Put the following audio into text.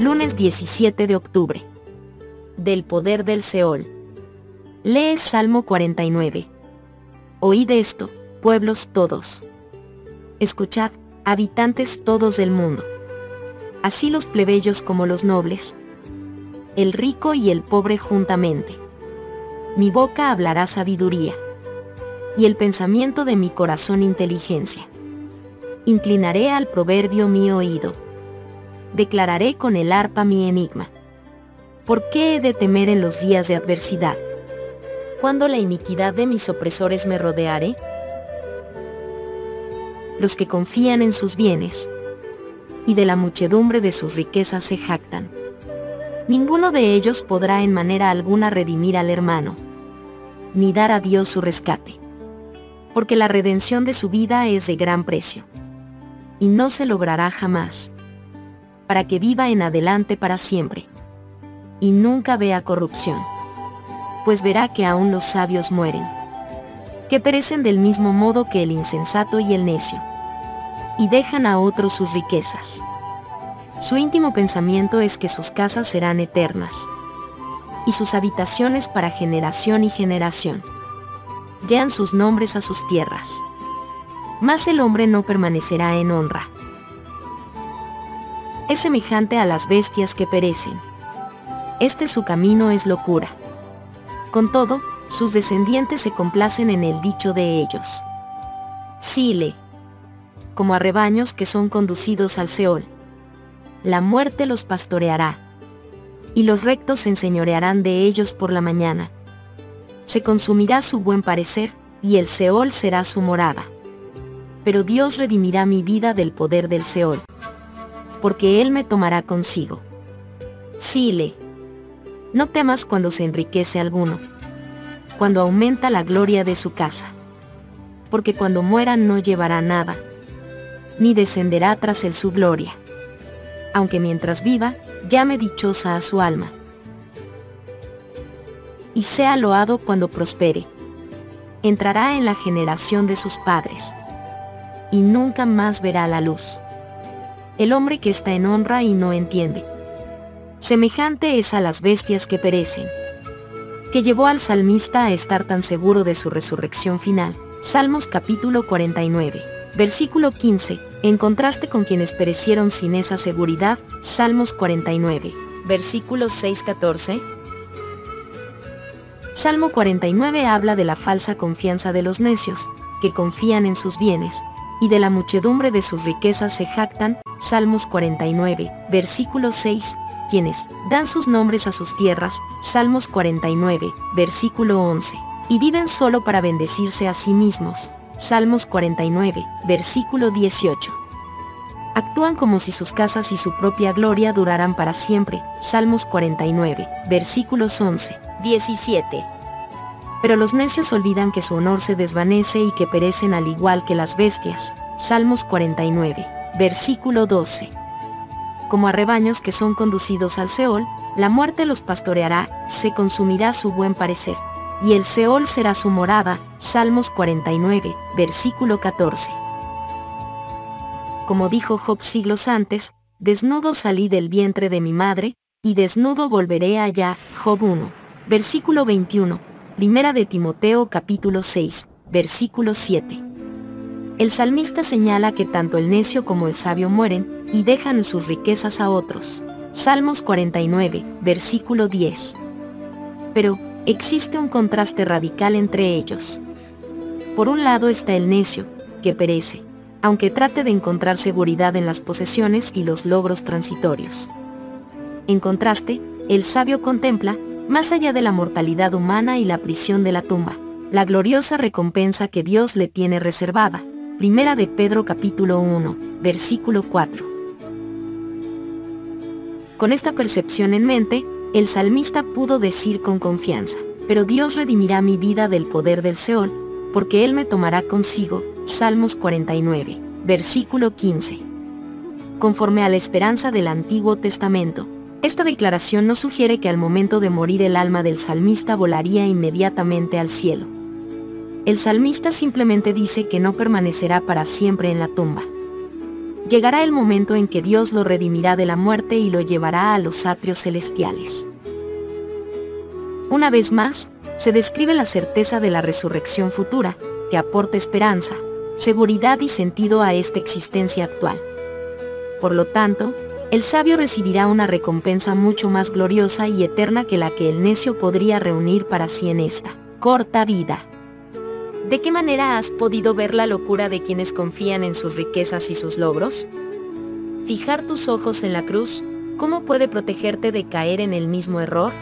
Lunes 17 de octubre. Del poder del Seol. Lee Salmo 49. Oíd esto, pueblos todos. Escuchad, habitantes todos del mundo. Así los plebeyos como los nobles. El rico y el pobre juntamente. Mi boca hablará sabiduría. Y el pensamiento de mi corazón inteligencia. Inclinaré al proverbio mi oído declararé con el arpa mi enigma. ¿Por qué he de temer en los días de adversidad? ¿Cuándo la iniquidad de mis opresores me rodeare? Los que confían en sus bienes y de la muchedumbre de sus riquezas se jactan. Ninguno de ellos podrá en manera alguna redimir al hermano, ni dar a Dios su rescate. Porque la redención de su vida es de gran precio. Y no se logrará jamás para que viva en adelante para siempre. Y nunca vea corrupción. Pues verá que aún los sabios mueren. Que perecen del mismo modo que el insensato y el necio. Y dejan a otros sus riquezas. Su íntimo pensamiento es que sus casas serán eternas. Y sus habitaciones para generación y generación. Llean sus nombres a sus tierras. Mas el hombre no permanecerá en honra es semejante a las bestias que perecen. Este su camino es locura. Con todo, sus descendientes se complacen en el dicho de ellos. Sile. Como a rebaños que son conducidos al Seol. La muerte los pastoreará. Y los rectos se enseñorearán de ellos por la mañana. Se consumirá su buen parecer, y el Seol será su morada. Pero Dios redimirá mi vida del poder del Seol porque Él me tomará consigo. Sile. No temas cuando se enriquece alguno, cuando aumenta la gloria de su casa. Porque cuando muera no llevará nada, ni descenderá tras él su gloria. Aunque mientras viva, llame dichosa a su alma. Y sea loado cuando prospere. Entrará en la generación de sus padres. Y nunca más verá la luz el hombre que está en honra y no entiende. Semejante es a las bestias que perecen. Que llevó al salmista a estar tan seguro de su resurrección final. Salmos capítulo 49, versículo 15. En contraste con quienes perecieron sin esa seguridad, Salmos 49, versículo 6-14. Salmo 49 habla de la falsa confianza de los necios, que confían en sus bienes, y de la muchedumbre de sus riquezas se jactan, Salmos 49, versículo 6, quienes dan sus nombres a sus tierras, Salmos 49, versículo 11, y viven solo para bendecirse a sí mismos, Salmos 49, versículo 18. Actúan como si sus casas y su propia gloria duraran para siempre, Salmos 49, versículos 11, 17. Pero los necios olvidan que su honor se desvanece y que perecen al igual que las bestias, Salmos 49, versículo 12. Como a rebaños que son conducidos al Seol, la muerte los pastoreará, se consumirá su buen parecer. Y el Seol será su morada, Salmos 49, versículo 14. Como dijo Job siglos antes, desnudo salí del vientre de mi madre, y desnudo volveré allá, Job 1, versículo 21, primera de Timoteo capítulo 6, versículo 7. El salmista señala que tanto el necio como el sabio mueren, y dejan sus riquezas a otros. Salmos 49, versículo 10. Pero, existe un contraste radical entre ellos. Por un lado está el necio, que perece, aunque trate de encontrar seguridad en las posesiones y los logros transitorios. En contraste, el sabio contempla, más allá de la mortalidad humana y la prisión de la tumba, la gloriosa recompensa que Dios le tiene reservada, Primera de Pedro capítulo 1, versículo 4. Con esta percepción en mente, el salmista pudo decir con confianza, pero Dios redimirá mi vida del poder del Seol, porque Él me tomará consigo, Salmos 49, versículo 15. Conforme a la esperanza del Antiguo Testamento, esta declaración no sugiere que al momento de morir el alma del salmista volaría inmediatamente al cielo el salmista simplemente dice que no permanecerá para siempre en la tumba. llegará el momento en que Dios lo redimirá de la muerte y lo llevará a los atrios celestiales. Una vez más, se describe la certeza de la resurrección futura, que aporta esperanza, seguridad y sentido a esta existencia actual. Por lo tanto, el sabio recibirá una recompensa mucho más gloriosa y eterna que la que el necio podría reunir para sí en esta corta vida. ¿De qué manera has podido ver la locura de quienes confían en sus riquezas y sus logros? Fijar tus ojos en la cruz, ¿cómo puede protegerte de caer en el mismo error?